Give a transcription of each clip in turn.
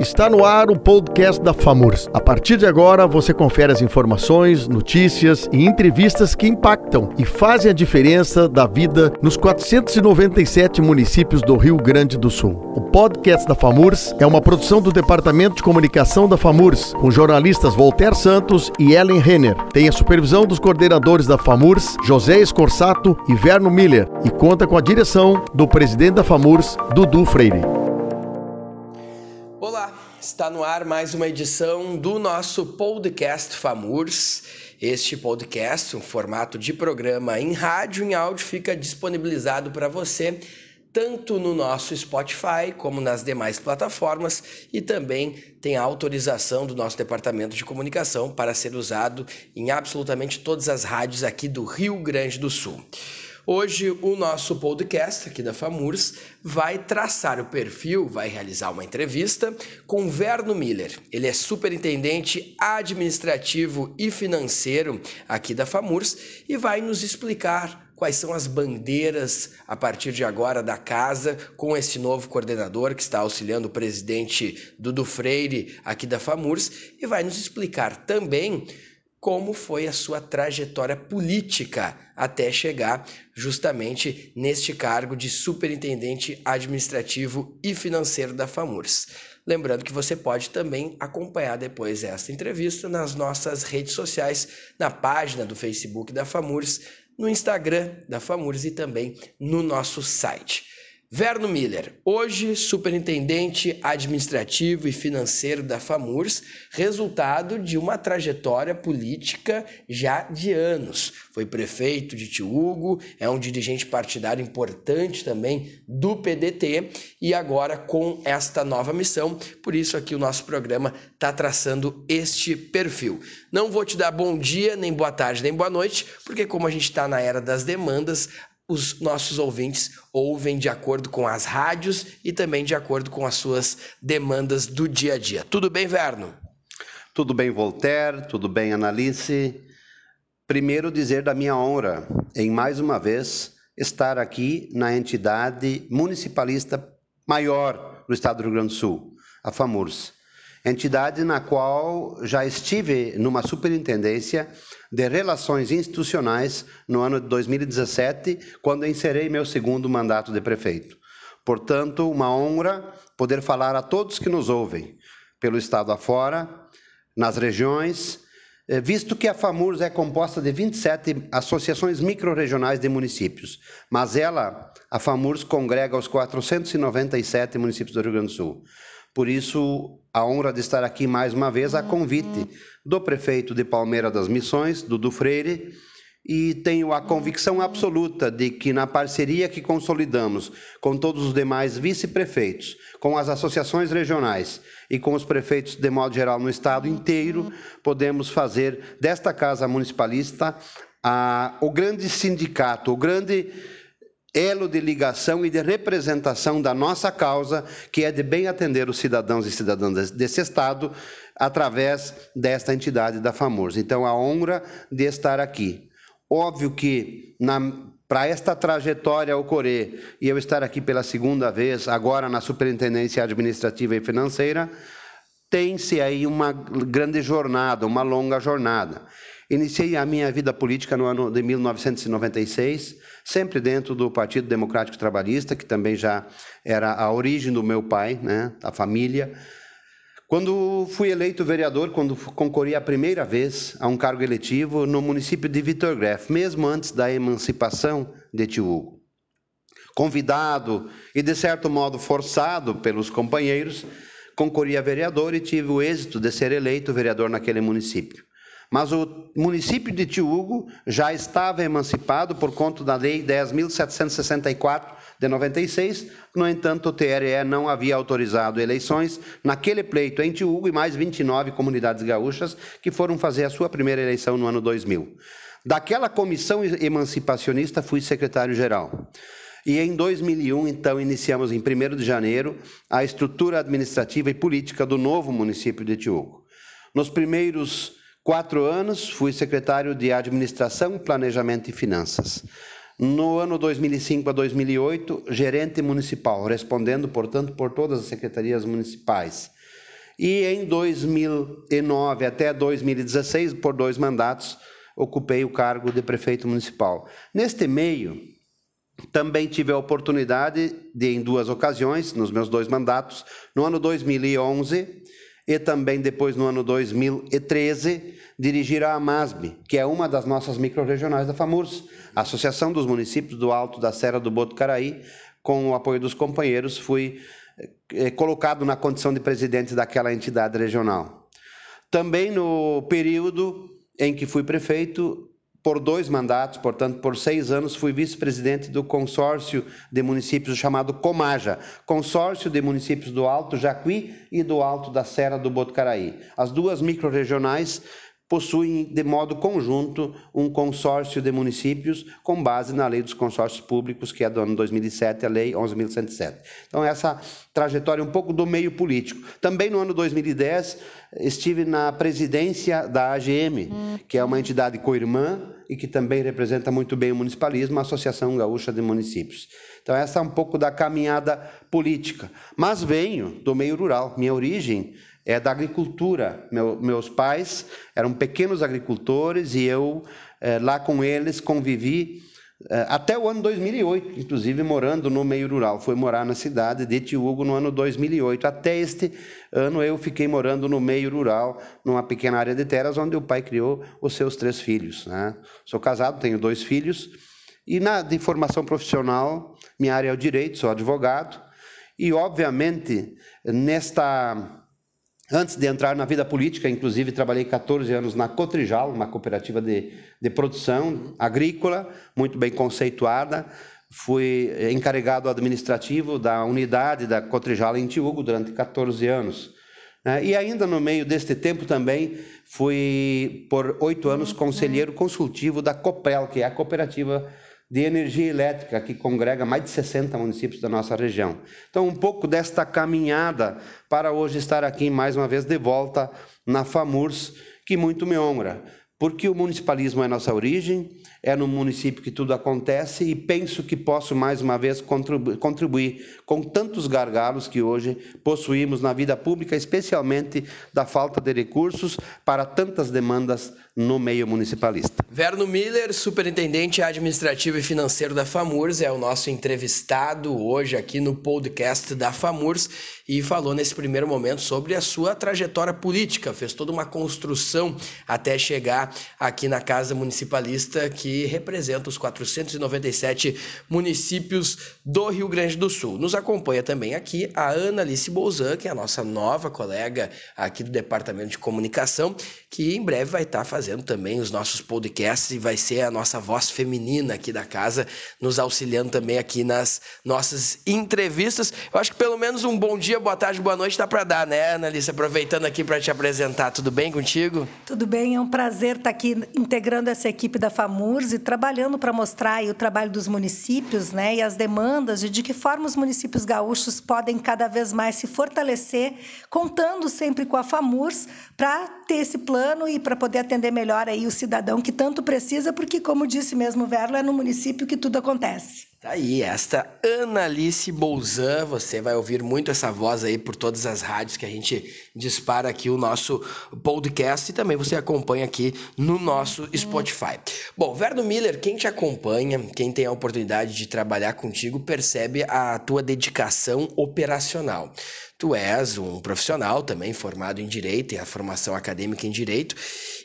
Está no ar o podcast da FAMURS. A partir de agora, você confere as informações, notícias e entrevistas que impactam e fazem a diferença da vida nos 497 municípios do Rio Grande do Sul. O podcast da FAMURS é uma produção do Departamento de Comunicação da FAMURS, com jornalistas Voltaire Santos e Ellen Renner. Tem a supervisão dos coordenadores da FAMURS, José Escorsato e Verno Miller, e conta com a direção do presidente da FAMURS, Dudu Freire. Está no ar mais uma edição do nosso podcast FAMURS. Este podcast, um formato de programa em rádio e em áudio, fica disponibilizado para você tanto no nosso Spotify como nas demais plataformas e também tem a autorização do nosso departamento de comunicação para ser usado em absolutamente todas as rádios aqui do Rio Grande do Sul. Hoje o nosso podcast aqui da FAMURS vai traçar o perfil, vai realizar uma entrevista com Verno Miller. Ele é superintendente administrativo e financeiro aqui da FAMURS e vai nos explicar quais são as bandeiras a partir de agora da casa com esse novo coordenador que está auxiliando o presidente Dudu Freire aqui da FAMURS e vai nos explicar também como foi a sua trajetória política até chegar justamente neste cargo de superintendente administrativo e financeiro da FAMURS. Lembrando que você pode também acompanhar depois esta entrevista nas nossas redes sociais, na página do Facebook da FAMURS, no Instagram da FAMURS e também no nosso site. Verno Miller, hoje superintendente administrativo e financeiro da FAMURS, resultado de uma trajetória política já de anos. Foi prefeito de Tiúgo, é um dirigente partidário importante também do PDT e agora com esta nova missão, por isso aqui o nosso programa está traçando este perfil. Não vou te dar bom dia, nem boa tarde, nem boa noite, porque como a gente está na era das demandas, os nossos ouvintes ouvem de acordo com as rádios e também de acordo com as suas demandas do dia a dia. Tudo bem, Verno? Tudo bem, Voltaire? Tudo bem, Analice? Primeiro, dizer da minha honra em mais uma vez estar aqui na entidade municipalista maior do estado do Rio Grande do Sul, a FAMURS. Entidade na qual já estive numa superintendência de Relações Institucionais no ano de 2017, quando encerrei meu segundo mandato de prefeito. Portanto, uma honra poder falar a todos que nos ouvem, pelo estado afora, nas regiões, eh, visto que a FAMURS é composta de 27 associações microrregionais de municípios, mas ela, a FAMURS, congrega os 497 municípios do Rio Grande do Sul. Por isso, a honra de estar aqui mais uma vez a convite do prefeito de Palmeira das Missões, Dudu Freire, e tenho a convicção absoluta de que na parceria que consolidamos com todos os demais vice-prefeitos, com as associações regionais e com os prefeitos de modo geral no estado inteiro, podemos fazer desta casa municipalista a, o grande sindicato, o grande elo de ligação e de representação da nossa causa, que é de bem atender os cidadãos e cidadãs desse Estado, através desta entidade da FAMURS. Então, a honra de estar aqui. Óbvio que para esta trajetória ocorrer e eu estar aqui pela segunda vez, agora na Superintendência Administrativa e Financeira, tem-se aí uma grande jornada, uma longa jornada. Iniciei a minha vida política no ano de 1996, sempre dentro do Partido Democrático Trabalhista, que também já era a origem do meu pai, né, a família. Quando fui eleito vereador, quando concorri a primeira vez a um cargo eletivo no município de Vitor Greff, mesmo antes da emancipação de Tio Convidado e, de certo modo, forçado pelos companheiros, concorri a vereador e tive o êxito de ser eleito vereador naquele município. Mas o município de Tiúgo já estava emancipado por conta da Lei 10.764 de 96. No entanto, o TRE não havia autorizado eleições naquele pleito em Tiúgo e mais 29 comunidades gaúchas que foram fazer a sua primeira eleição no ano 2000. Daquela comissão emancipacionista, fui secretário-geral. E em 2001, então, iniciamos em 1 de janeiro a estrutura administrativa e política do novo município de Tiúgo. Nos primeiros Quatro anos fui secretário de Administração, Planejamento e Finanças. No ano 2005 a 2008, gerente municipal, respondendo, portanto, por todas as secretarias municipais. E em 2009 até 2016, por dois mandatos, ocupei o cargo de prefeito municipal. Neste meio, também tive a oportunidade de, em duas ocasiões, nos meus dois mandatos, no ano 2011 e também depois no ano 2013, dirigir a AMASB, que é uma das nossas microrregionais da FAMURS, Associação dos Municípios do Alto da Serra do Botucaraí, com o apoio dos companheiros, fui é, colocado na condição de presidente daquela entidade regional. Também no período em que fui prefeito, por dois mandatos, portanto, por seis anos, fui vice-presidente do consórcio de municípios chamado Comaja, consórcio de municípios do Alto Jacuí e do Alto da Serra do Botucaraí. As duas microrregionais possuem de modo conjunto um consórcio de municípios com base na Lei dos Consórcios Públicos, que é do ano 2007, a Lei 11.107. Então, essa trajetória um pouco do meio político. Também no ano 2010, estive na presidência da AGM, que é uma entidade co-irmã e que também representa muito bem o municipalismo, a Associação Gaúcha de Municípios. Então, essa é um pouco da caminhada política. Mas venho do meio rural. Minha origem é da agricultura. Meu, meus pais eram pequenos agricultores e eu, é, lá com eles, convivi é, até o ano 2008, inclusive morando no meio rural. Fui morar na cidade de Tiúgo no ano 2008. Até este ano eu fiquei morando no meio rural, numa pequena área de terras, onde o pai criou os seus três filhos. Né? Sou casado, tenho dois filhos. E na de formação profissional, minha área é o direito, sou advogado. E, obviamente, nesta Antes de entrar na vida política, inclusive trabalhei 14 anos na Cotrijal, uma cooperativa de, de produção agrícola, muito bem conceituada. Fui encarregado administrativo da unidade da Cotrijal em Tiúgo durante 14 anos. Né? E ainda no meio deste tempo também fui, por oito anos, conselheiro consultivo da COPEL, que é a cooperativa de energia elétrica, que congrega mais de 60 municípios da nossa região. Então, um pouco desta caminhada para hoje estar aqui mais uma vez de volta na FAMURS, que muito me honra, porque o municipalismo é nossa origem, é no município que tudo acontece e penso que posso mais uma vez contribuir com tantos gargalos que hoje possuímos na vida pública, especialmente da falta de recursos para tantas demandas no meio municipalista. Verno Miller, superintendente administrativo e financeiro da FAMURS, é o nosso entrevistado hoje aqui no podcast da FAMURS e falou nesse primeiro momento sobre a sua trajetória política, fez toda uma construção até chegar aqui na Casa Municipalista que representa os 497 municípios do Rio Grande do Sul. Nos acompanha também aqui a Ana Alice Bolzan, que é a nossa nova colega aqui do Departamento de Comunicação, que em breve vai estar fazendo também os nossos podcasts e vai ser a nossa voz feminina aqui da casa, nos auxiliando também aqui nas nossas entrevistas. Eu acho que pelo menos um bom dia, boa tarde, boa noite dá para dar, né, Ana Alice? Aproveitando aqui para te apresentar, tudo bem contigo? Tudo bem, é um prazer estar aqui integrando essa equipe da FAMU e trabalhando para mostrar o trabalho dos municípios né, e as demandas e de que forma os municípios gaúchos podem cada vez mais se fortalecer, contando sempre com a FAMURS para ter esse plano e para poder atender melhor aí o cidadão que tanto precisa, porque, como disse mesmo o Verlo, é no município que tudo acontece. Tá aí, esta Analice Bolzan, você vai ouvir muito essa voz aí por todas as rádios que a gente dispara aqui o nosso podcast e também você acompanha aqui no nosso Spotify. Bom, Verno Miller, quem te acompanha, quem tem a oportunidade de trabalhar contigo, percebe a tua dedicação operacional. Tu és um profissional também formado em direito e a formação acadêmica em direito,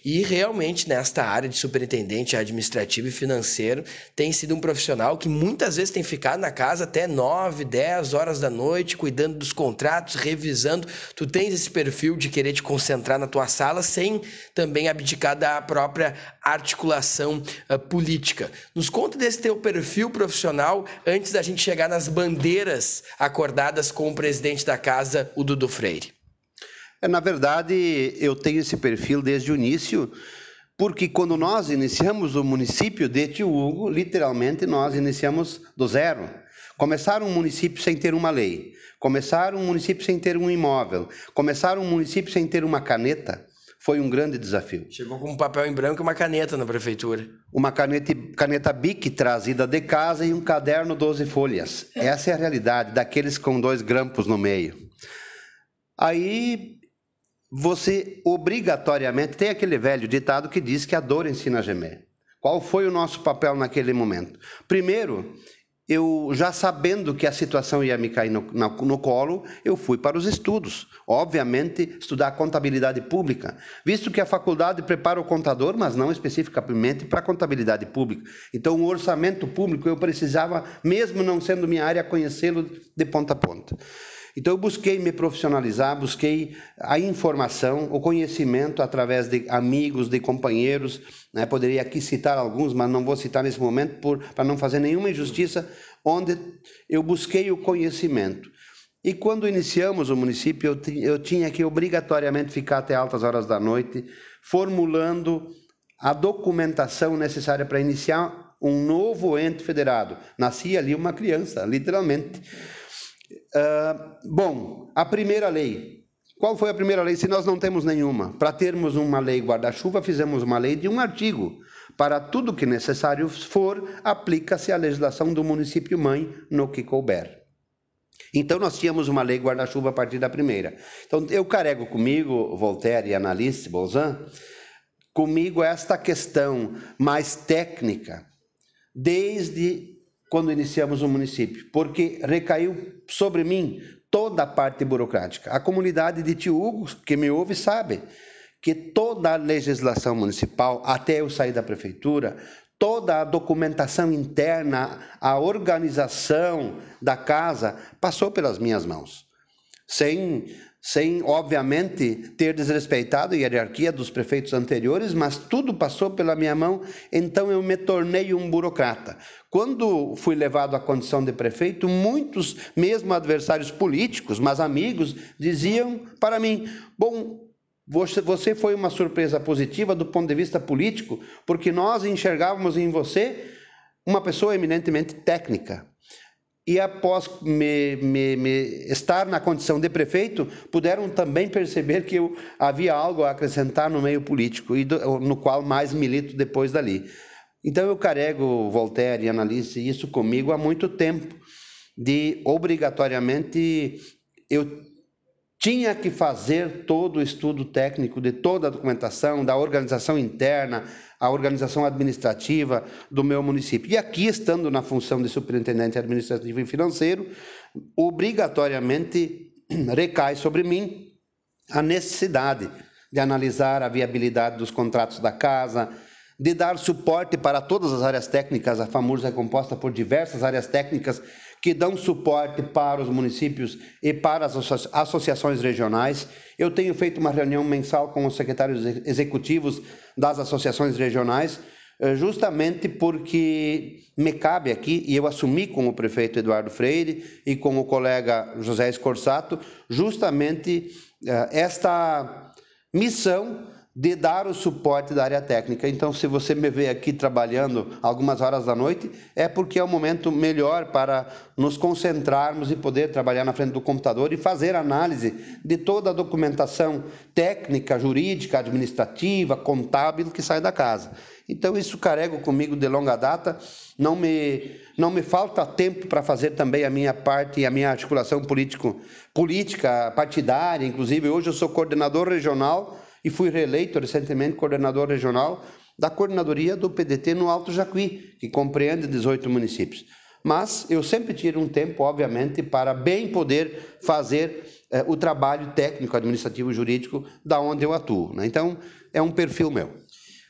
e realmente nesta área de superintendente administrativo e financeiro tem sido um profissional que muitas vezes tem ficado na casa até 9, 10 horas da noite, cuidando dos contratos, revisando. Tu tens esse perfil de querer te concentrar na tua sala sem também abdicar da própria articulação uh, política. Nos conta desse teu perfil profissional antes da gente chegar nas bandeiras acordadas com o presidente da casa o Dudu Freire? É, na verdade, eu tenho esse perfil desde o início, porque quando nós iniciamos o município de Tiúgo, literalmente nós iniciamos do zero. Começar um município sem ter uma lei, começar um município sem ter um imóvel, começar um município sem ter uma caneta, foi um grande desafio. Chegou com um papel em branco e uma caneta na prefeitura. Uma caneta, caneta BIC trazida de casa e um caderno 12 folhas. Essa é a realidade daqueles com dois grampos no meio. Aí você obrigatoriamente tem aquele velho ditado que diz que a dor ensina a gemer. Qual foi o nosso papel naquele momento? Primeiro, eu já sabendo que a situação ia me cair no, no, no, colo, eu fui para os estudos. Obviamente, estudar contabilidade pública, visto que a faculdade prepara o contador, mas não especificamente para contabilidade pública. Então, o orçamento público eu precisava, mesmo não sendo minha área, conhecê-lo de ponta a ponta. Então eu busquei me profissionalizar, busquei a informação, o conhecimento através de amigos, de companheiros. Né? Poderia aqui citar alguns, mas não vou citar nesse momento para não fazer nenhuma injustiça, onde eu busquei o conhecimento. E quando iniciamos o município, eu, eu tinha que obrigatoriamente ficar até altas horas da noite, formulando a documentação necessária para iniciar um novo ente federado. Nascia ali uma criança, literalmente. Uh, bom, a primeira lei. Qual foi a primeira lei? Se nós não temos nenhuma. Para termos uma lei guarda-chuva, fizemos uma lei de um artigo. Para tudo que necessário for, aplica-se a legislação do município mãe no que couber. Então nós tínhamos uma lei guarda-chuva a partir da primeira. Então eu carrego comigo, Voltaire e Annalise Bolzan, comigo esta questão mais técnica, desde quando iniciamos o município, porque recaiu sobre mim toda a parte burocrática. A comunidade de Tio Hugo, que me ouve, sabe que toda a legislação municipal, até eu sair da prefeitura, toda a documentação interna, a organização da casa passou pelas minhas mãos. Sem sem, obviamente, ter desrespeitado a hierarquia dos prefeitos anteriores, mas tudo passou pela minha mão, então eu me tornei um burocrata. Quando fui levado à condição de prefeito, muitos, mesmo adversários políticos, mas amigos, diziam para mim: Bom, você foi uma surpresa positiva do ponto de vista político, porque nós enxergávamos em você uma pessoa eminentemente técnica e após me, me, me estar na condição de prefeito, puderam também perceber que eu havia algo a acrescentar no meio político, e do, no qual mais milito depois dali. Então eu carrego Voltaire e Annalise isso comigo há muito tempo, de obrigatoriamente eu tinha que fazer todo o estudo técnico de toda a documentação, da organização interna, a organização administrativa do meu município. E aqui, estando na função de superintendente administrativo e financeiro, obrigatoriamente recai sobre mim a necessidade de analisar a viabilidade dos contratos da casa, de dar suporte para todas as áreas técnicas. A FAMURS é composta por diversas áreas técnicas que dão suporte para os municípios e para as associações regionais. Eu tenho feito uma reunião mensal com os secretários executivos das associações regionais, eh, justamente porque me cabe aqui, e eu assumi com o prefeito Eduardo Freire e com o colega José Escorsato, justamente eh, esta missão de dar o suporte da área técnica. Então, se você me vê aqui trabalhando algumas horas da noite, é porque é o momento melhor para nos concentrarmos e poder trabalhar na frente do computador e fazer análise de toda a documentação técnica, jurídica, administrativa, contábil que sai da casa. Então, isso carrego comigo de longa data. Não me, não me falta tempo para fazer também a minha parte e a minha articulação político, política, partidária. Inclusive, hoje eu sou coordenador regional e fui reeleito recentemente coordenador regional da coordenadoria do PDT no Alto Jacuí, que compreende 18 municípios. Mas eu sempre tiro um tempo, obviamente, para bem poder fazer eh, o trabalho técnico, administrativo, jurídico da onde eu atuo. Né? Então, é um perfil meu.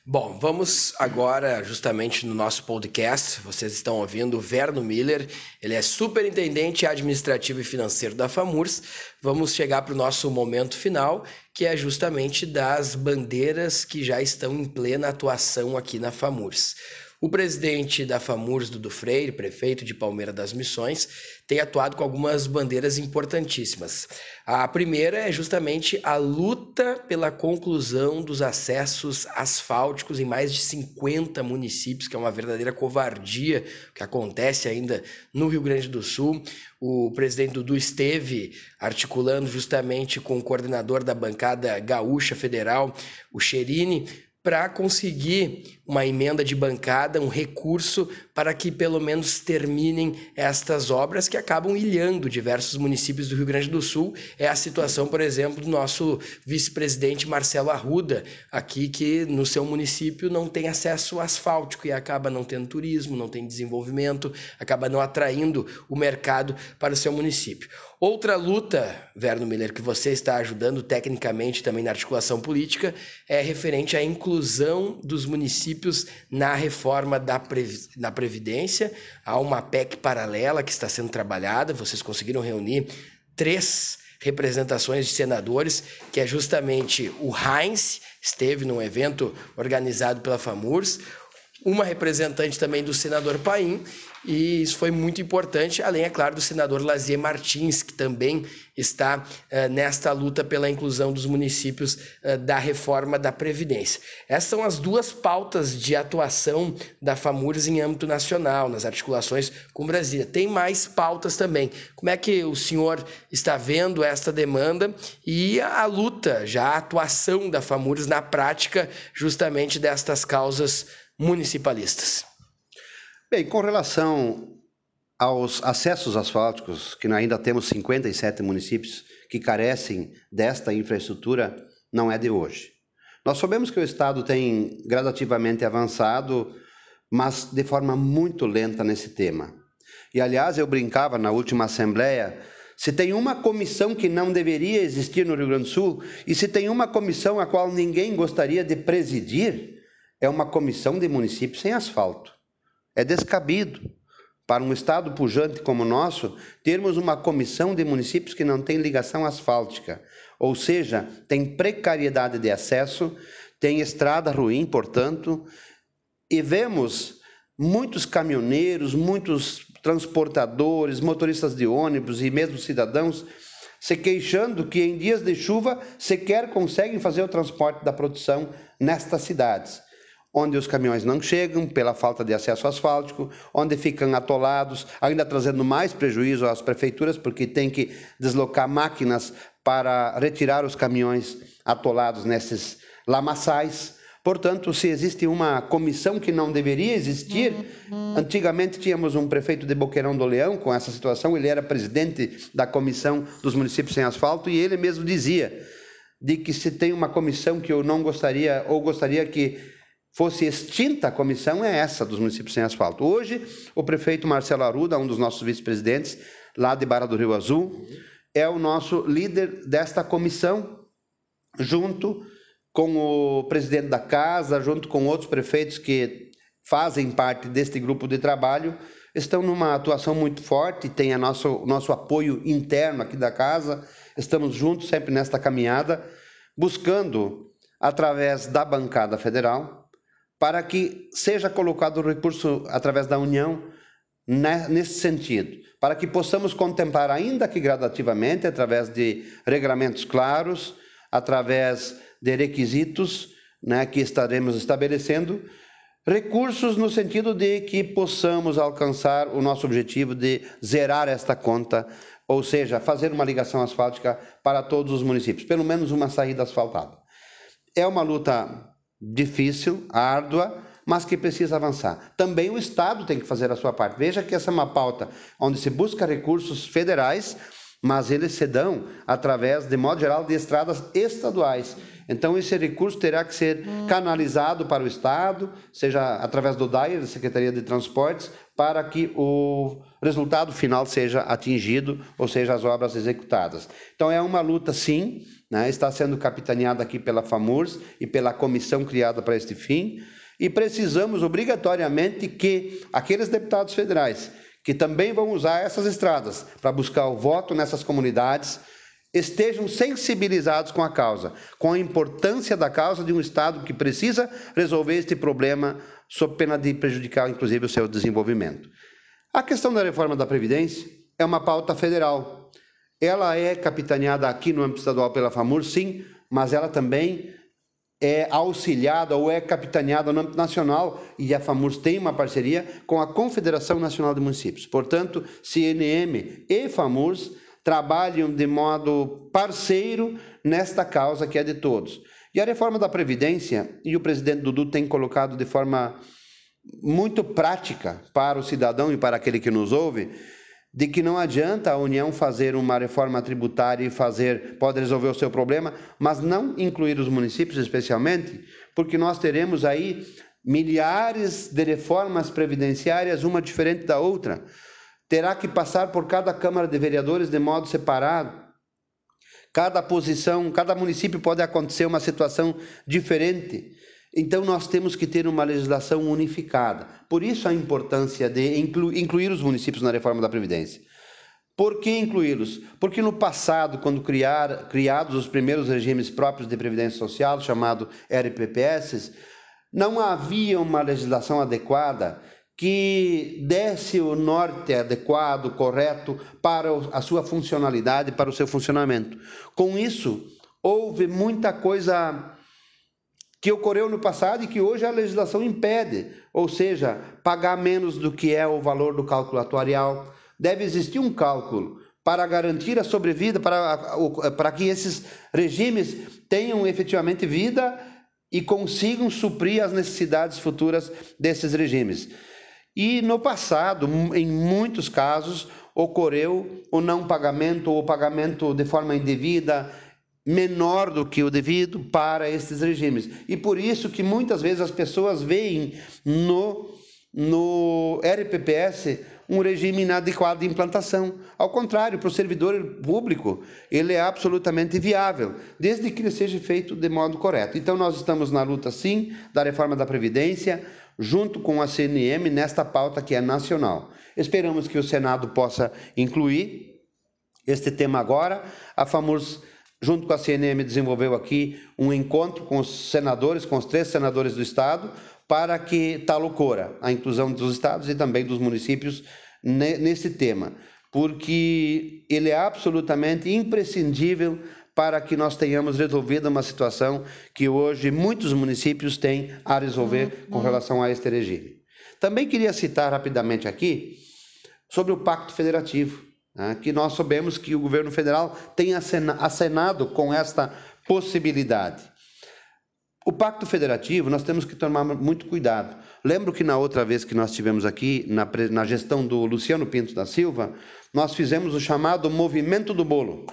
Bom, vamos agora justamente no nosso podcast. Vocês estão ouvindo o Verno Miller, ele é superintendente administrativo e financeiro da FAMURS. Vamos chegar para o nosso momento final, que é justamente das bandeiras que já estão em plena atuação aqui na FAMURS. O presidente da FAMURS, Dudu Freire, prefeito de Palmeira das Missões, tem atuado com algumas bandeiras importantíssimas. A primeira é justamente a luta pela conclusão dos acessos asfálticos em mais de 50 municípios, que é uma verdadeira covardia que acontece ainda no Rio Grande do Sul. O presidente Dudu esteve articulando justamente com o coordenador da bancada gaúcha federal, o Cherini, para conseguir uma emenda de bancada, um recurso para que pelo menos terminem estas obras que acabam ilhando diversos municípios do Rio Grande do Sul. É a situação, por exemplo, do nosso vice-presidente Marcelo Arruda, aqui que no seu município não tem acesso asfáltico e acaba não tendo turismo, não tem desenvolvimento, acaba não atraindo o mercado para o seu município. Outra luta, Verno Miller, que você está ajudando tecnicamente também na articulação política, é referente à inclusão dos municípios na reforma da, da Previdência. Há uma PEC paralela que está sendo trabalhada, vocês conseguiram reunir três representações de senadores, que é justamente o Heinz, esteve num evento organizado pela FAMURS, uma representante também do senador Paim e isso foi muito importante, além, é claro, do senador Lazier Martins, que também está uh, nesta luta pela inclusão dos municípios uh, da reforma da Previdência. Essas são as duas pautas de atuação da FAMURS em âmbito nacional, nas articulações com Brasília. Tem mais pautas também. Como é que o senhor está vendo esta demanda e a, a luta, já a atuação da FAMURS na prática, justamente destas causas municipalistas? Bem, com relação aos acessos asfálticos, que ainda temos 57 municípios que carecem desta infraestrutura, não é de hoje. Nós sabemos que o Estado tem gradativamente avançado, mas de forma muito lenta nesse tema. E, aliás, eu brincava na última Assembleia se tem uma comissão que não deveria existir no Rio Grande do Sul, e se tem uma comissão a qual ninguém gostaria de presidir, é uma comissão de municípios sem asfalto. É descabido para um estado pujante como o nosso termos uma comissão de municípios que não tem ligação asfáltica, ou seja, tem precariedade de acesso, tem estrada ruim, portanto, e vemos muitos caminhoneiros, muitos transportadores, motoristas de ônibus e mesmo cidadãos se queixando que em dias de chuva sequer conseguem fazer o transporte da produção nestas cidades onde os caminhões não chegam pela falta de acesso asfáltico, onde ficam atolados, ainda trazendo mais prejuízo às prefeituras, porque tem que deslocar máquinas para retirar os caminhões atolados nesses lamaçais. Portanto, se existe uma comissão que não deveria existir, uhum. antigamente tínhamos um prefeito de Boqueirão do Leão com essa situação, ele era presidente da comissão dos municípios sem asfalto e ele mesmo dizia de que se tem uma comissão que eu não gostaria ou gostaria que fosse extinta a comissão é essa dos municípios sem asfalto. Hoje, o prefeito Marcelo Aruda, um dos nossos vice-presidentes, lá de Barra do Rio Azul, é o nosso líder desta comissão, junto com o presidente da casa, junto com outros prefeitos que fazem parte deste grupo de trabalho, estão numa atuação muito forte, tem a nosso, nosso apoio interno aqui da casa, estamos juntos sempre nesta caminhada, buscando, através da bancada federal, para que seja colocado o recurso através da União nesse sentido, para que possamos contemplar, ainda que gradativamente, através de regramentos claros, através de requisitos né, que estaremos estabelecendo, recursos no sentido de que possamos alcançar o nosso objetivo de zerar esta conta, ou seja, fazer uma ligação asfáltica para todos os municípios, pelo menos uma saída asfaltada. É uma luta difícil, árdua, mas que precisa avançar. Também o Estado tem que fazer a sua parte. Veja que essa é uma pauta onde se busca recursos federais, mas eles se dão através, de modo geral, de estradas estaduais. Então, esse recurso terá que ser canalizado para o Estado, seja através do DAIR, da Secretaria de Transportes, para que o resultado final seja atingido, ou seja, as obras executadas. Então, é uma luta, sim, né? está sendo capitaneada aqui pela FAMURS e pela comissão criada para este fim, e precisamos obrigatoriamente que aqueles deputados federais que também vão usar essas estradas para buscar o voto nessas comunidades estejam sensibilizados com a causa, com a importância da causa de um Estado que precisa resolver este problema sob pena de prejudicar, inclusive, o seu desenvolvimento. A questão da reforma da Previdência é uma pauta federal. Ela é capitaneada aqui no âmbito estadual pela FAMUR, sim, mas ela também é auxiliada ou é capitaneada no âmbito nacional e a FAMURS tem uma parceria com a Confederação Nacional de Municípios. Portanto, CNM e FAMURS trabalham de modo parceiro nesta causa que é de todos. E a reforma da Previdência, e o presidente Dudu tem colocado de forma muito prática para o cidadão e para aquele que nos ouve, de que não adianta a União fazer uma reforma tributária e fazer, pode resolver o seu problema, mas não incluir os municípios especialmente, porque nós teremos aí milhares de reformas previdenciárias, uma diferente da outra. Terá que passar por cada Câmara de Vereadores de modo separado. Cada posição, cada município pode acontecer uma situação diferente. Então, nós temos que ter uma legislação unificada. Por isso, a importância de inclu incluir os municípios na reforma da Previdência. Por que incluí-los? Porque no passado, quando criar, criados os primeiros regimes próprios de Previdência Social, chamado RPPS, não havia uma legislação adequada que desse o norte adequado, correto, para a sua funcionalidade, para o seu funcionamento. Com isso, houve muita coisa que ocorreu no passado e que hoje a legislação impede, ou seja, pagar menos do que é o valor do cálculo atuarial. Deve existir um cálculo para garantir a sobrevida, para, para que esses regimes tenham efetivamente vida e consigam suprir as necessidades futuras desses regimes. E no passado, em muitos casos, ocorreu o não pagamento ou pagamento de forma indevida, menor do que o devido para esses regimes. E por isso que muitas vezes as pessoas veem no, no RPPS um regime inadequado de implantação. Ao contrário, para o servidor público, ele é absolutamente viável, desde que ele seja feito de modo correto. Então, nós estamos na luta, sim, da reforma da Previdência, junto com a CNM, nesta pauta que é nacional. Esperamos que o Senado possa incluir este tema agora. A FAMURS junto com a CNM, desenvolveu aqui um encontro com os senadores, com os três senadores do Estado, para que tal ocorra, a inclusão dos estados e também dos municípios nesse tema, porque ele é absolutamente imprescindível para que nós tenhamos resolvido uma situação que hoje muitos municípios têm a resolver uhum. com relação a este regime. Também queria citar rapidamente aqui sobre o Pacto Federativo né, que nós sabemos que o governo federal tem acenado com esta possibilidade. O Pacto Federativo, nós temos que tomar muito cuidado. Lembro que na outra vez que nós tivemos aqui, na, na gestão do Luciano Pinto da Silva, nós fizemos o chamado Movimento do Bolo.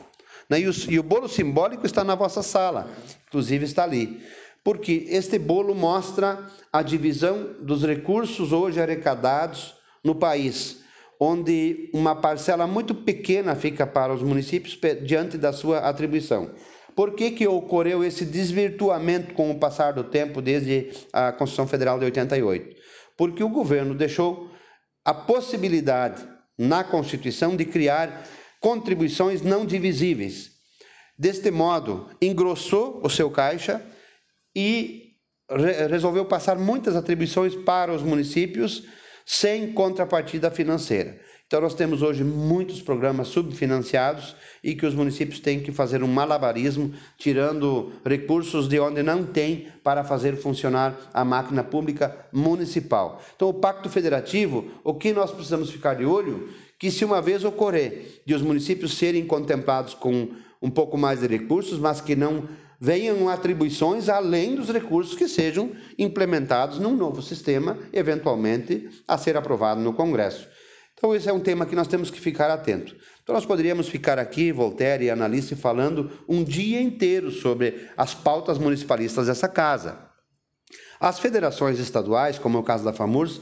Né? E, o, e o bolo simbólico está na vossa sala, inclusive está ali. Porque este bolo mostra a divisão dos recursos hoje arrecadados no país onde uma parcela muito pequena fica para os municípios diante da sua atribuição. Por que, que ocorreu esse desvirtuamento com o passar do tempo desde a Constituição Federal de 88? Porque o governo deixou a possibilidade na Constituição de criar contribuições não divisíveis. Deste modo, engrossou o seu caixa e re resolveu passar muitas atribuições para os municípios sem contrapartida financeira. Então, nós temos hoje muitos programas subfinanciados e que os municípios têm que fazer um malabarismo, tirando recursos de onde não tem para fazer funcionar a máquina pública municipal. Então, o Pacto Federativo, o que nós precisamos ficar de olho? Que se uma vez ocorrer de os municípios serem contemplados com um pouco mais de recursos, mas que não venham atribuições além dos recursos que sejam implementados num novo sistema, eventualmente a ser aprovado no Congresso. Então, esse é um tema que nós temos que ficar atento. Então, nós poderíamos ficar aqui, Voltaire e Analice, falando um dia inteiro sobre as pautas municipalistas dessa casa. As federações estaduais, como é o caso da FAMURS,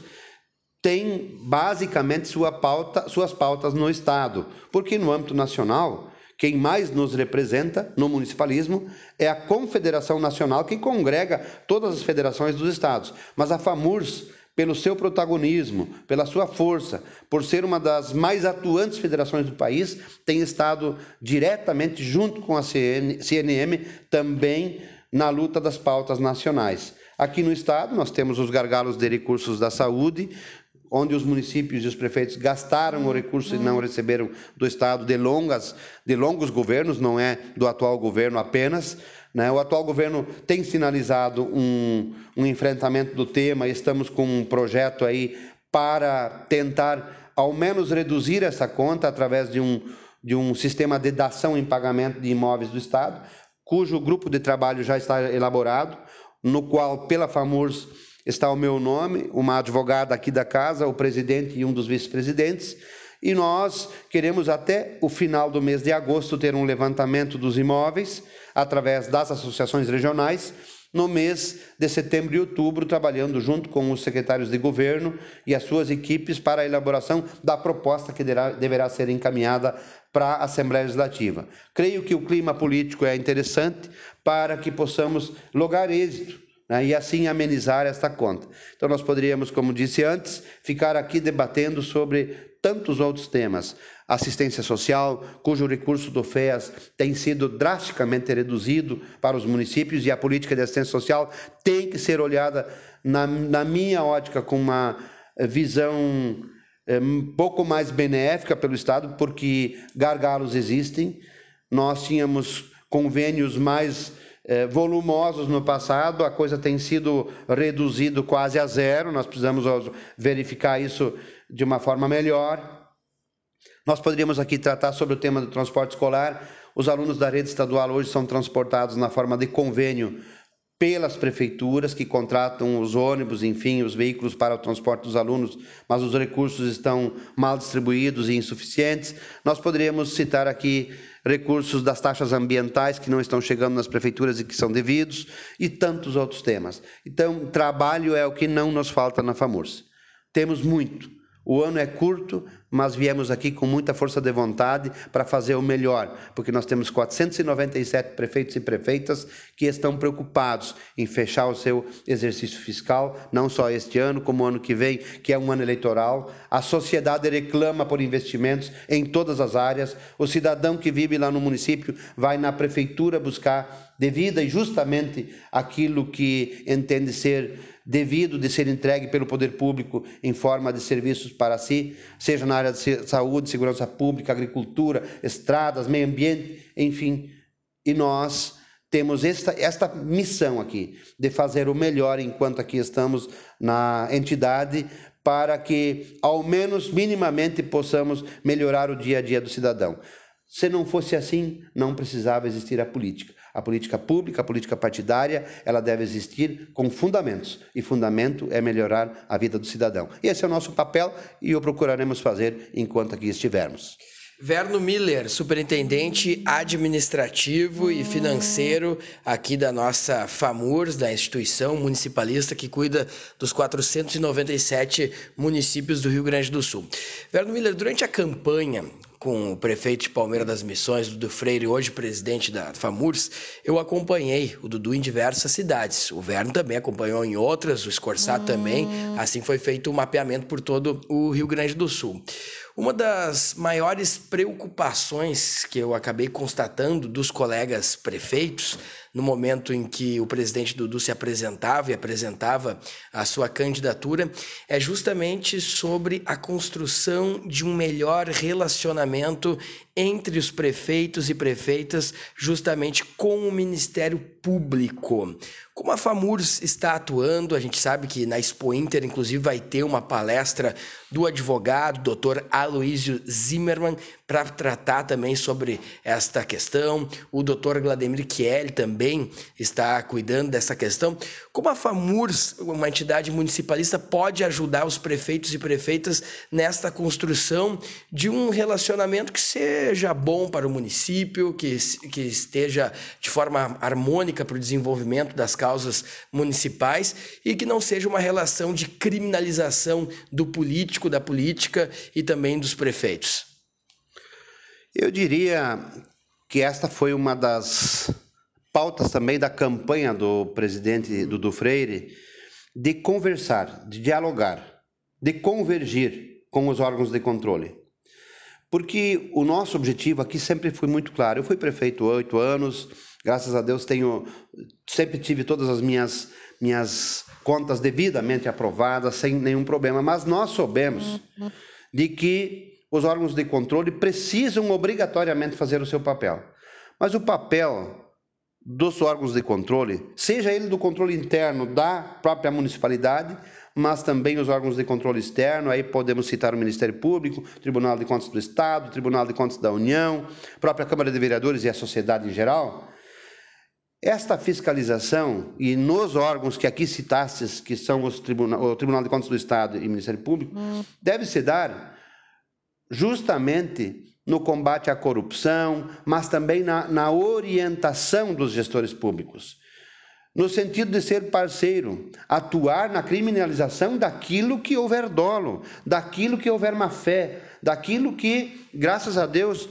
têm basicamente sua pauta, suas pautas no Estado, porque no âmbito nacional quem mais nos representa no municipalismo é a Confederação Nacional, que congrega todas as federações dos estados. Mas a FAMURS, pelo seu protagonismo, pela sua força, por ser uma das mais atuantes federações do país, tem estado diretamente junto com a CNM também na luta das pautas nacionais. Aqui no estado, nós temos os gargalos de recursos da saúde, onde os municípios e os prefeitos gastaram o recurso e não receberam do Estado de, longas, de longos governos, não é do atual governo apenas. Né? O atual governo tem sinalizado um, um enfrentamento do tema, estamos com um projeto aí para tentar, ao menos, reduzir essa conta através de um, de um sistema de dação em pagamento de imóveis do Estado, cujo grupo de trabalho já está elaborado, no qual, pela FAMURS, está o meu nome, uma advogada aqui da casa, o presidente e um dos vice-presidentes, e nós queremos até o final do mês de agosto ter um levantamento dos imóveis através das associações regionais no mês de setembro e outubro, trabalhando junto com os secretários de governo e as suas equipes para a elaboração da proposta que deverá ser encaminhada para a Assembleia Legislativa. Creio que o clima político é interessante para que possamos lograr êxito né, e assim amenizar esta conta. Então, nós poderíamos, como disse antes, ficar aqui debatendo sobre tantos outros temas assistência social, cujo recurso do FEAS tem sido drasticamente reduzido para os municípios e a política de assistência social tem que ser olhada, na, na minha ótica, com uma eh, visão é, um pouco mais benéfica pelo Estado, porque gargalos existem. Nós tínhamos convênios mais volumosos no passado, a coisa tem sido reduzido quase a zero, nós precisamos verificar isso de uma forma melhor. Nós poderíamos aqui tratar sobre o tema do transporte escolar. Os alunos da rede estadual hoje são transportados na forma de convênio pelas prefeituras que contratam os ônibus, enfim, os veículos para o transporte dos alunos, mas os recursos estão mal distribuídos e insuficientes. Nós poderíamos citar aqui recursos das taxas ambientais que não estão chegando nas prefeituras e que são devidos, e tantos outros temas. Então, trabalho é o que não nos falta na FAMURS. Temos muito. O ano é curto, mas viemos aqui com muita força de vontade para fazer o melhor, porque nós temos 497 prefeitos e prefeitas que estão preocupados em fechar o seu exercício fiscal, não só este ano, como o ano que vem, que é um ano eleitoral. A sociedade reclama por investimentos em todas as áreas. O cidadão que vive lá no município vai na prefeitura buscar devida e justamente aquilo que entende ser devido de ser entregue pelo poder público em forma de serviços para si, seja na área de saúde, segurança pública, agricultura, estradas, meio ambiente, enfim. E nós temos esta, esta missão aqui de fazer o melhor enquanto aqui estamos na entidade para que, ao menos minimamente, possamos melhorar o dia a dia do cidadão. Se não fosse assim, não precisava existir a política. A política pública, a política partidária, ela deve existir com fundamentos. E fundamento é melhorar a vida do cidadão. Esse é o nosso papel e o procuraremos fazer enquanto aqui estivermos. Verno Miller, superintendente administrativo e financeiro aqui da nossa FAMURS, da instituição municipalista que cuida dos 497 municípios do Rio Grande do Sul. Verno Miller, durante a campanha com o prefeito de Palmeira das Missões, Dudu Freire, hoje presidente da FAMURS, eu acompanhei o Dudu em diversas cidades. O Verno também acompanhou em outras, o Escorçado hum. também. Assim foi feito o um mapeamento por todo o Rio Grande do Sul. Uma das maiores preocupações que eu acabei constatando dos colegas prefeitos no momento em que o presidente Dudu se apresentava e apresentava a sua candidatura, é justamente sobre a construção de um melhor relacionamento entre os prefeitos e prefeitas, justamente com o Ministério Público. Como a FAMURS está atuando, a gente sabe que na Expo Inter, inclusive, vai ter uma palestra do advogado, Dr. Aloísio Zimmermann, para tratar também sobre esta questão. O Dr. Vladimir Kiel também está cuidando dessa questão. Como a FAMURS, uma entidade municipalista, pode ajudar os prefeitos e prefeitas nesta construção de um relacionamento que seja bom para o município, que, que esteja de forma harmônica para o desenvolvimento das causas municipais e que não seja uma relação de criminalização do político, da política e também dos prefeitos? Eu diria que esta foi uma das pautas também da campanha do presidente Dudu Freire de conversar, de dialogar, de convergir com os órgãos de controle. Porque o nosso objetivo aqui sempre foi muito claro. Eu fui prefeito oito anos, Graças a Deus tenho sempre tive todas as minhas minhas contas devidamente aprovadas sem nenhum problema, mas nós soubemos de que os órgãos de controle precisam obrigatoriamente fazer o seu papel. Mas o papel dos órgãos de controle, seja ele do controle interno da própria municipalidade, mas também os órgãos de controle externo, aí podemos citar o Ministério Público, Tribunal de Contas do Estado, Tribunal de Contas da União, própria Câmara de Vereadores e a sociedade em geral, esta fiscalização, e nos órgãos que aqui citastes, que são os tribunal, o Tribunal de Contas do Estado e o Ministério Público, hum. deve se dar justamente no combate à corrupção, mas também na, na orientação dos gestores públicos no sentido de ser parceiro, atuar na criminalização daquilo que houver dolo, daquilo que houver má fé, daquilo que, graças a Deus,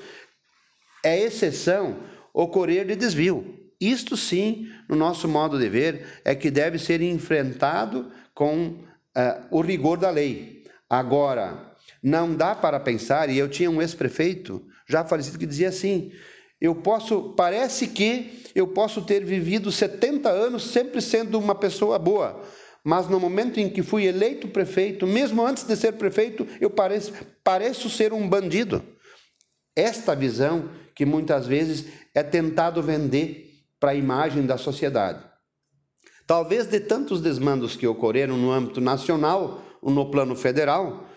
é exceção ocorrer de desvio. Isto sim, no nosso modo de ver, é que deve ser enfrentado com uh, o rigor da lei. Agora, não dá para pensar, e eu tinha um ex-prefeito já falecido que dizia assim: eu posso, parece que eu posso ter vivido 70 anos sempre sendo uma pessoa boa, mas no momento em que fui eleito prefeito, mesmo antes de ser prefeito, eu pareço, pareço ser um bandido. Esta visão que muitas vezes é tentado vender para a imagem da sociedade. Talvez de tantos desmandos que ocorreram no âmbito nacional ou no plano federal,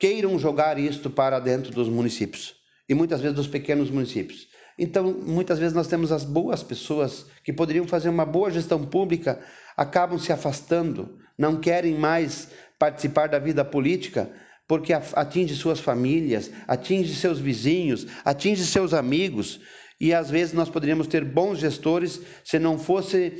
queiram jogar isto para dentro dos municípios e muitas vezes dos pequenos municípios. Então, muitas vezes nós temos as boas pessoas que poderiam fazer uma boa gestão pública, acabam se afastando, não querem mais participar da vida política, porque atinge suas famílias, atinge seus vizinhos, atinge seus amigos, e às vezes nós poderíamos ter bons gestores se não fosse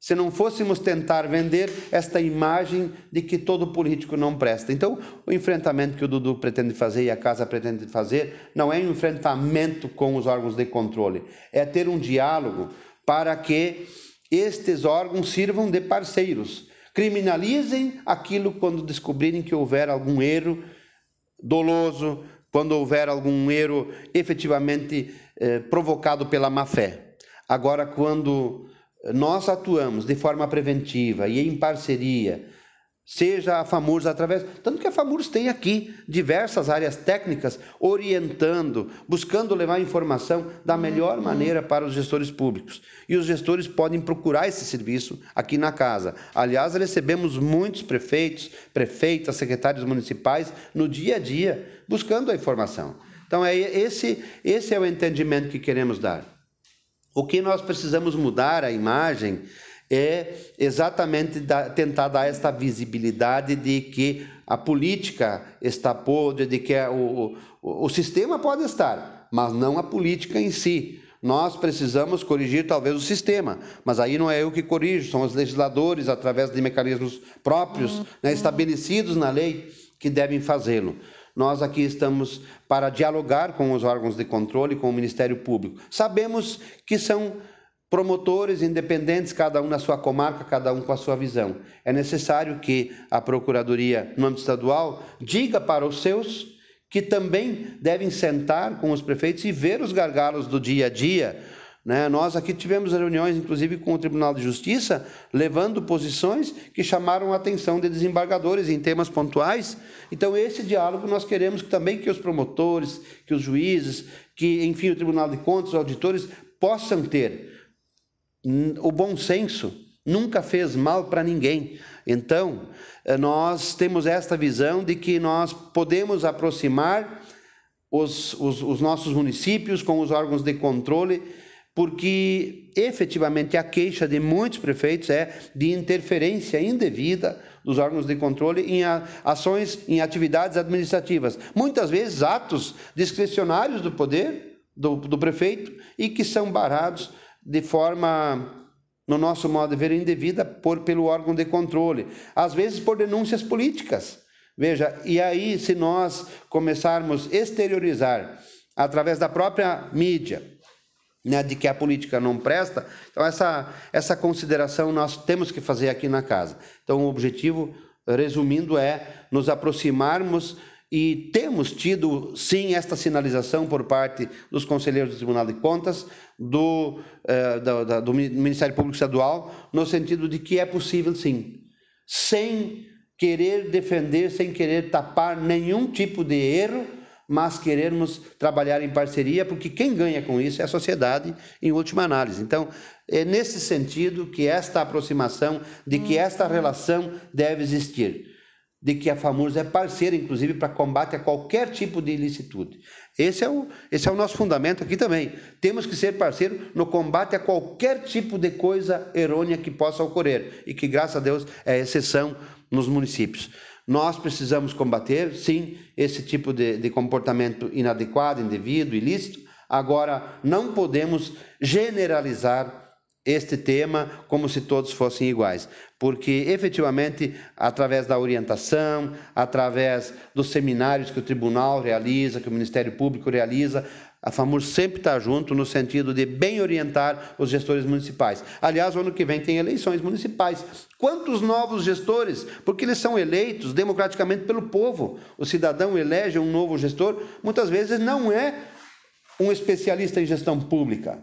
se não fôssemos tentar vender esta imagem de que todo político não presta. Então, o enfrentamento que o Dudu pretende fazer e a casa pretende fazer não é um enfrentamento com os órgãos de controle, é ter um diálogo para que estes órgãos sirvam de parceiros. Criminalizem aquilo quando descobrirem que houver algum erro doloso, quando houver algum erro efetivamente eh, provocado pela má fé. Agora, quando nós atuamos de forma preventiva e em parceria, seja a FAMURS através. Tanto que a FAMURS tem aqui diversas áreas técnicas orientando, buscando levar informação da melhor uhum. maneira para os gestores públicos. E os gestores podem procurar esse serviço aqui na casa. Aliás, recebemos muitos prefeitos, prefeitas, secretários municipais no dia a dia buscando a informação. Então, é esse, esse é o entendimento que queremos dar. O que nós precisamos mudar a imagem é exatamente da, tentar dar esta visibilidade de que a política está podre, de que o, o, o sistema pode estar, mas não a política em si. Nós precisamos corrigir talvez o sistema, mas aí não é eu que corrijo, são os legisladores, através de mecanismos próprios, uhum. né, estabelecidos na lei, que devem fazê-lo. Nós aqui estamos para dialogar com os órgãos de controle, com o Ministério Público. Sabemos que são promotores independentes, cada um na sua comarca, cada um com a sua visão. É necessário que a Procuradoria, no âmbito estadual, diga para os seus que também devem sentar com os prefeitos e ver os gargalos do dia a dia né? Nós aqui tivemos reuniões, inclusive, com o Tribunal de Justiça, levando posições que chamaram a atenção de desembargadores em temas pontuais. Então, esse diálogo nós queremos que, também que os promotores, que os juízes, que, enfim, o Tribunal de Contas, os auditores, possam ter o bom senso. Nunca fez mal para ninguém. Então, eh, nós temos esta visão de que nós podemos aproximar os, os, os nossos municípios com os órgãos de controle porque efetivamente a queixa de muitos prefeitos é de interferência indevida dos órgãos de controle em ações, em atividades administrativas. Muitas vezes atos discricionários do poder do, do prefeito e que são barrados de forma, no nosso modo de ver, indevida por, pelo órgão de controle. Às vezes por denúncias políticas. Veja, e aí se nós começarmos a exteriorizar através da própria mídia, né, de que a política não presta. Então, essa, essa consideração nós temos que fazer aqui na casa. Então, o objetivo, resumindo, é nos aproximarmos e temos tido, sim, esta sinalização por parte dos conselheiros do Tribunal de Contas, do, eh, do, do Ministério Público Estadual, no sentido de que é possível, sim, sem querer defender, sem querer tapar nenhum tipo de erro, mas querermos trabalhar em parceria, porque quem ganha com isso é a sociedade, em última análise. Então, é nesse sentido que esta aproximação, de que esta relação deve existir. de que a FAMURS é parceira, inclusive, para combate a qualquer tipo de ilicitude. Esse é, o, esse é o nosso fundamento aqui também. Temos que ser parceiro no combate a qualquer tipo de coisa errônea que possa ocorrer e que, graças a Deus, é exceção nos municípios. Nós precisamos combater, sim, esse tipo de, de comportamento inadequado, indevido, ilícito. Agora, não podemos generalizar este tema como se todos fossem iguais, porque efetivamente, através da orientação, através dos seminários que o tribunal realiza, que o Ministério Público realiza, a FAMUR sempre está junto no sentido de bem orientar os gestores municipais. Aliás, o ano que vem tem eleições municipais. Quantos novos gestores? Porque eles são eleitos democraticamente pelo povo. O cidadão elege um novo gestor, muitas vezes não é um especialista em gestão pública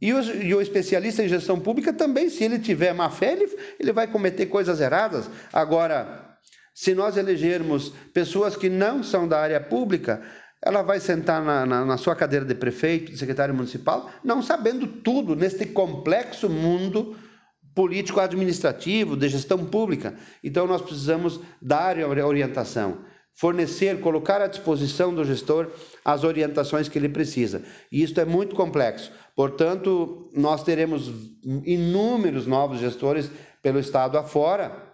e o, e o, especialista em gestão pública também, se ele tiver má fé, ele, ele vai cometer coisas erradas. Agora, se nós elegermos pessoas que não são da área pública, ela vai sentar na, na, na sua cadeira de prefeito, de secretário municipal, não sabendo tudo neste complexo mundo político-administrativo, de gestão pública. Então, nós precisamos dar orientação fornecer, colocar à disposição do gestor as orientações que ele precisa. E isso é muito complexo. Portanto, nós teremos inúmeros novos gestores pelo estado afora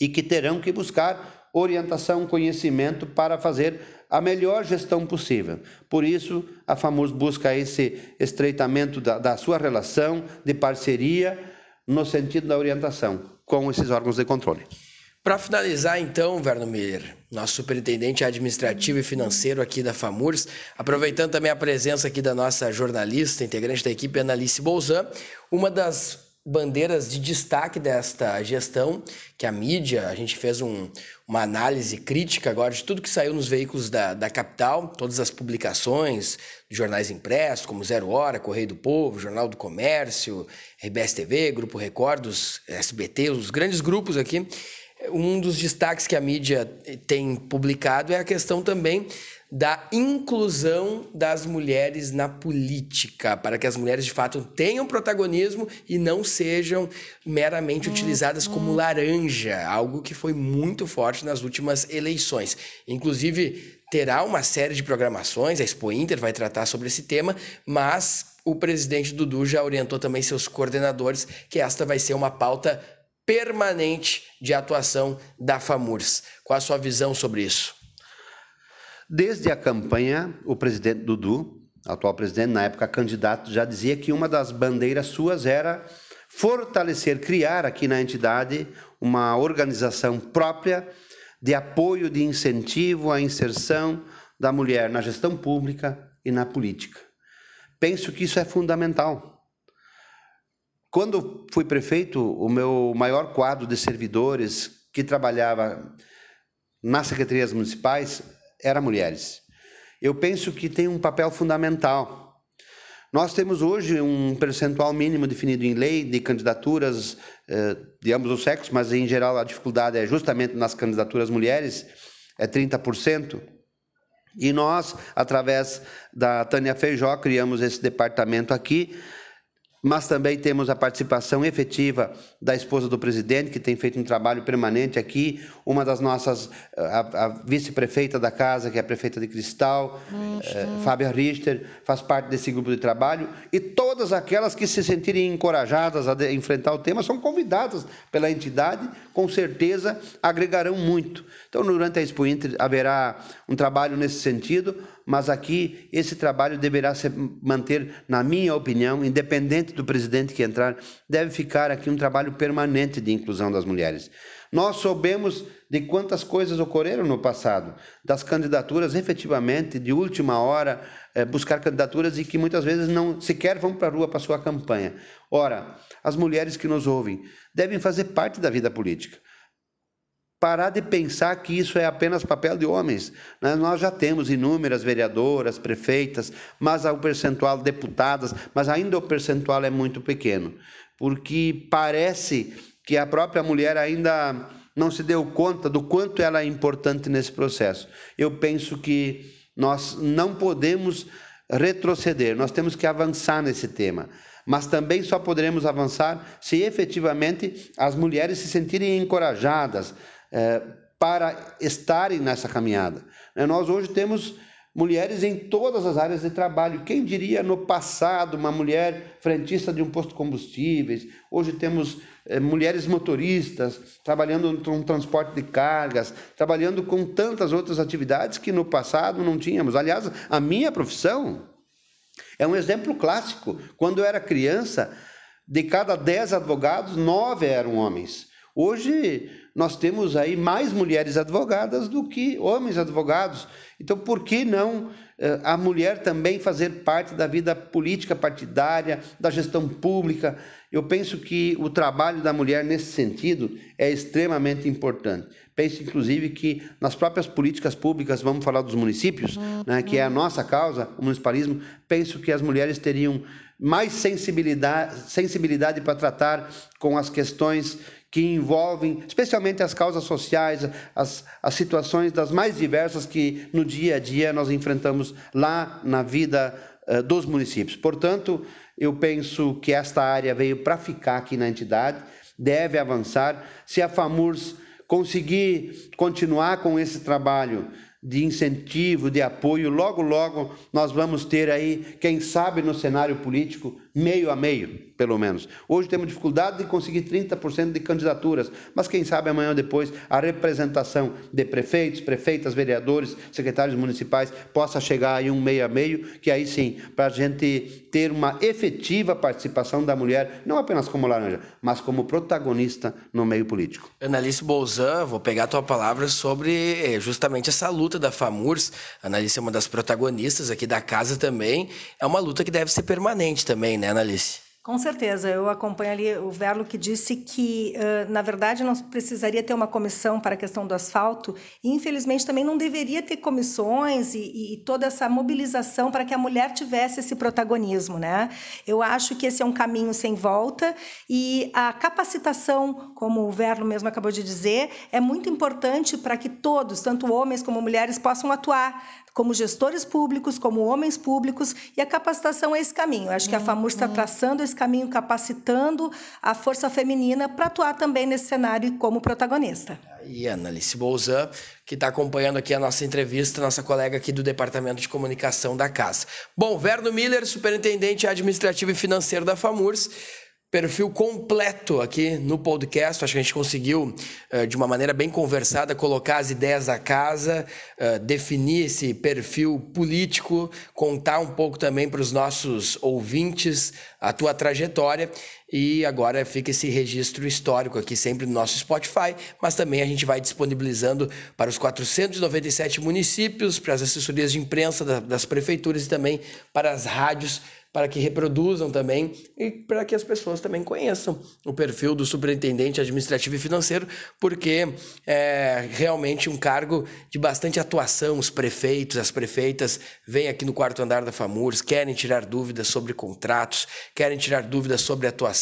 e que terão que buscar orientação, conhecimento para fazer a melhor gestão possível. Por isso, a FAMUS busca esse estreitamento da, da sua relação de parceria no sentido da orientação com esses órgãos de controle. Para finalizar, então, Werner Miller, nosso superintendente administrativo e financeiro aqui da FAMURS, aproveitando também a presença aqui da nossa jornalista, integrante da equipe, Analice Bolzan, uma das bandeiras de destaque desta gestão, que a mídia, a gente fez um, uma análise crítica agora de tudo que saiu nos veículos da, da capital, todas as publicações jornais impressos, como Zero Hora, Correio do Povo, Jornal do Comércio, RBS TV, Grupo Recordos, SBT, os grandes grupos aqui, um dos destaques que a mídia tem publicado é a questão também da inclusão das mulheres na política, para que as mulheres de fato tenham protagonismo e não sejam meramente uhum. utilizadas como laranja, algo que foi muito forte nas últimas eleições. Inclusive, terá uma série de programações, a Expo Inter vai tratar sobre esse tema, mas o presidente Dudu já orientou também seus coordenadores que esta vai ser uma pauta permanente de atuação da FAMURS. Qual a sua visão sobre isso? Desde a campanha, o presidente Dudu, atual presidente, na época candidato, já dizia que uma das bandeiras suas era fortalecer, criar aqui na entidade uma organização própria de apoio, de incentivo à inserção da mulher na gestão pública e na política. Penso que isso é fundamental. Quando fui prefeito, o meu maior quadro de servidores que trabalhava nas secretarias municipais era mulheres. Eu penso que tem um papel fundamental. Nós temos hoje um percentual mínimo definido em lei de candidaturas eh, de ambos os sexos, mas em geral a dificuldade é justamente nas candidaturas mulheres, é 30%. E nós, através da Tânia Feijó, criamos esse departamento aqui, mas também temos a participação efetiva da esposa do presidente, que tem feito um trabalho permanente aqui, uma das nossas, a, a vice-prefeita da casa, que é a prefeita de Cristal, é, Fábia Richter, faz parte desse grupo de trabalho, e todas aquelas que se sentirem encorajadas a de, enfrentar o tema são convidadas pela entidade, com certeza agregarão muito. Então, durante a Expo Inter haverá um trabalho nesse sentido, mas aqui esse trabalho deverá se manter, na minha opinião, independente do presidente que entrar, deve ficar aqui um trabalho permanente de inclusão das mulheres. Nós soubemos de quantas coisas ocorreram no passado, das candidaturas efetivamente de última hora, é, buscar candidaturas e que muitas vezes não sequer vão para a rua para sua campanha. Ora, as mulheres que nos ouvem devem fazer parte da vida política parar de pensar que isso é apenas papel de homens. Né? Nós já temos inúmeras vereadoras, prefeitas, mas o percentual de deputadas, mas ainda o percentual é muito pequeno, porque parece que a própria mulher ainda não se deu conta do quanto ela é importante nesse processo. Eu penso que nós não podemos retroceder, nós temos que avançar nesse tema. Mas também só poderemos avançar se efetivamente as mulheres se sentirem encorajadas, é, para estarem nessa caminhada. Né? Nós hoje temos mulheres em todas as áreas de trabalho. Quem diria no passado uma mulher frentista de um posto de combustíveis? Hoje temos é, mulheres motoristas trabalhando no transporte de cargas, trabalhando com tantas outras atividades que no passado não tínhamos. Aliás, a minha profissão é um exemplo clássico. Quando eu era criança, de cada dez advogados, nove eram homens. Hoje nós temos aí mais mulheres advogadas do que homens advogados. Então, por que não eh, a mulher também fazer parte da vida política partidária, da gestão pública? Eu penso que o trabalho da mulher nesse sentido é extremamente importante. Penso, inclusive, que nas próprias políticas públicas, vamos falar dos municípios, uhum. né, que é a nossa causa, o municipalismo, penso que as mulheres teriam mais sensibilidade, sensibilidade para tratar com as questões que envolvem especialmente as causas sociais, as, as situações das mais diversas que no dia a dia nós enfrentamos lá na vida uh, dos municípios. Portanto, eu penso que esta área veio para ficar aqui na entidade, deve avançar. Se a FAMURS conseguir continuar com esse trabalho de incentivo, de apoio, logo, logo nós vamos ter aí, quem sabe no cenário político, meio a meio, pelo menos. Hoje temos dificuldade de conseguir 30% de candidaturas, mas quem sabe amanhã ou depois a representação de prefeitos, prefeitas, vereadores, secretários municipais possa chegar aí um meio a meio, que aí sim, para a gente ter uma efetiva participação da mulher, não apenas como laranja, mas como protagonista no meio político. Analice Bolzan, vou pegar a tua palavra sobre eh, justamente essa luta da FAMURS. A Analice é uma das protagonistas aqui da casa também. É uma luta que deve ser permanente também, né, Analice? Com certeza, eu acompanho ali o Verlo que disse que, na verdade, não precisaria ter uma comissão para a questão do asfalto, e infelizmente também não deveria ter comissões e, e, toda essa mobilização para que a mulher tivesse esse protagonismo. Né? Eu acho que esse é um caminho sem volta e a capacitação, como o Verlo mesmo acabou de dizer, é muito importante para que todos, tanto homens como mulheres, possam atuar como gestores públicos, como homens públicos, e a capacitação é esse caminho. Eu acho que a FAMUR está uhum. traçando esse caminho, capacitando a força feminina para atuar também nesse cenário como protagonista. E a Annalice Bolzan, que está acompanhando aqui a nossa entrevista, nossa colega aqui do Departamento de Comunicação da Casa. Bom, Verno Miller, superintendente administrativo e financeiro da FAMURS, perfil completo aqui no podcast. Acho que a gente conseguiu, eh, de uma maneira bem conversada, colocar as ideias da casa, eh, definir esse perfil político, contar um pouco também para os nossos ouvintes a tua trajetória. E agora fica esse registro histórico aqui sempre no nosso Spotify, mas também a gente vai disponibilizando para os 497 municípios, para as assessorias de imprensa das prefeituras e também para as rádios para que reproduzam também e para que as pessoas também conheçam o perfil do superintendente administrativo e financeiro, porque é realmente um cargo de bastante atuação. Os prefeitos, as prefeitas vêm aqui no quarto andar da FAMURS, querem tirar dúvidas sobre contratos, querem tirar dúvidas sobre atuação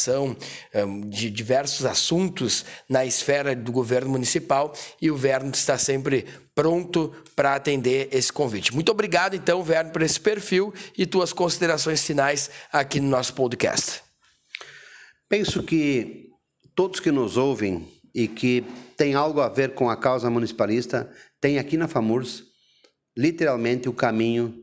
de diversos assuntos na esfera do governo municipal e o Verno está sempre pronto para atender esse convite. Muito obrigado, então, Verno, por esse perfil e tuas considerações finais aqui no nosso podcast. Penso que todos que nos ouvem e que têm algo a ver com a causa municipalista têm aqui na FAMURS literalmente o caminho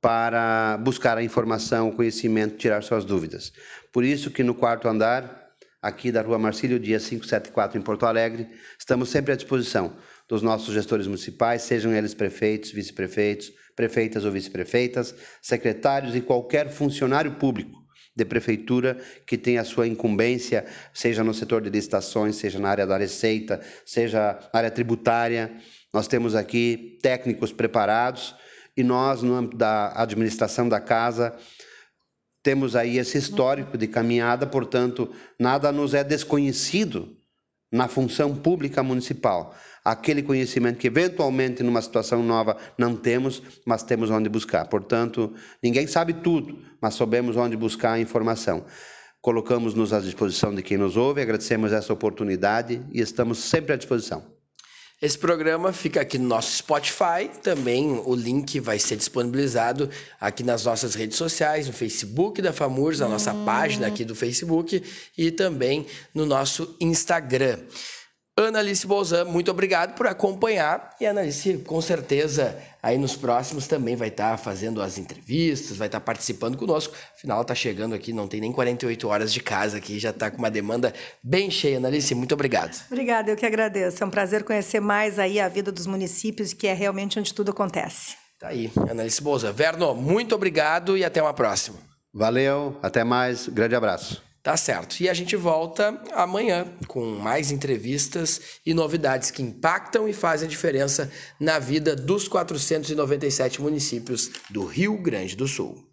para buscar a informação, o conhecimento, tirar suas dúvidas. Por isso que no quarto andar, aqui da Rua Marcílio, dia 574 em Porto Alegre, estamos sempre à disposição dos nossos gestores municipais, sejam eles prefeitos, vice-prefeitos, prefeitas ou vice-prefeitas, secretários e qualquer funcionário público de prefeitura que tenha a sua incumbência, seja no setor de licitações, seja na área da receita, seja na área tributária. Nós temos aqui técnicos preparados e nós, no âmbito da administração da casa, temos aí esse histórico de caminhada, portanto, nada nos é desconhecido na função pública municipal aquele conhecimento que eventualmente numa situação nova não temos, mas temos onde buscar. Portanto, ninguém sabe tudo, mas sabemos onde buscar a informação. Colocamos-nos à disposição de quem nos ouve, agradecemos essa oportunidade e estamos sempre à disposição. Esse programa fica aqui no nosso Spotify, também o link vai ser disponibilizado aqui nas nossas redes sociais, no Facebook da FAMURS, na nossa página aqui do Facebook e também no nosso Instagram. Analice Bolzan, muito obrigado por acompanhar. E a Analice, com certeza, aí nos próximos também vai estar fazendo as entrevistas, vai estar participando conosco. Afinal, está chegando aqui, não tem nem 48 horas de casa aqui, já está com uma demanda bem cheia. Analice, muito obrigado. Obrigada, eu que agradeço. É um prazer conhecer mais aí a vida dos municípios, que é realmente onde tudo acontece. Tá aí, Analice Bolzan. Verno, muito obrigado e até uma próxima. Valeu, até mais, grande abraço. Tá certo. E a gente volta amanhã com mais entrevistas e novidades que impactam e fazem diferença na vida dos 497 municípios do Rio Grande do Sul.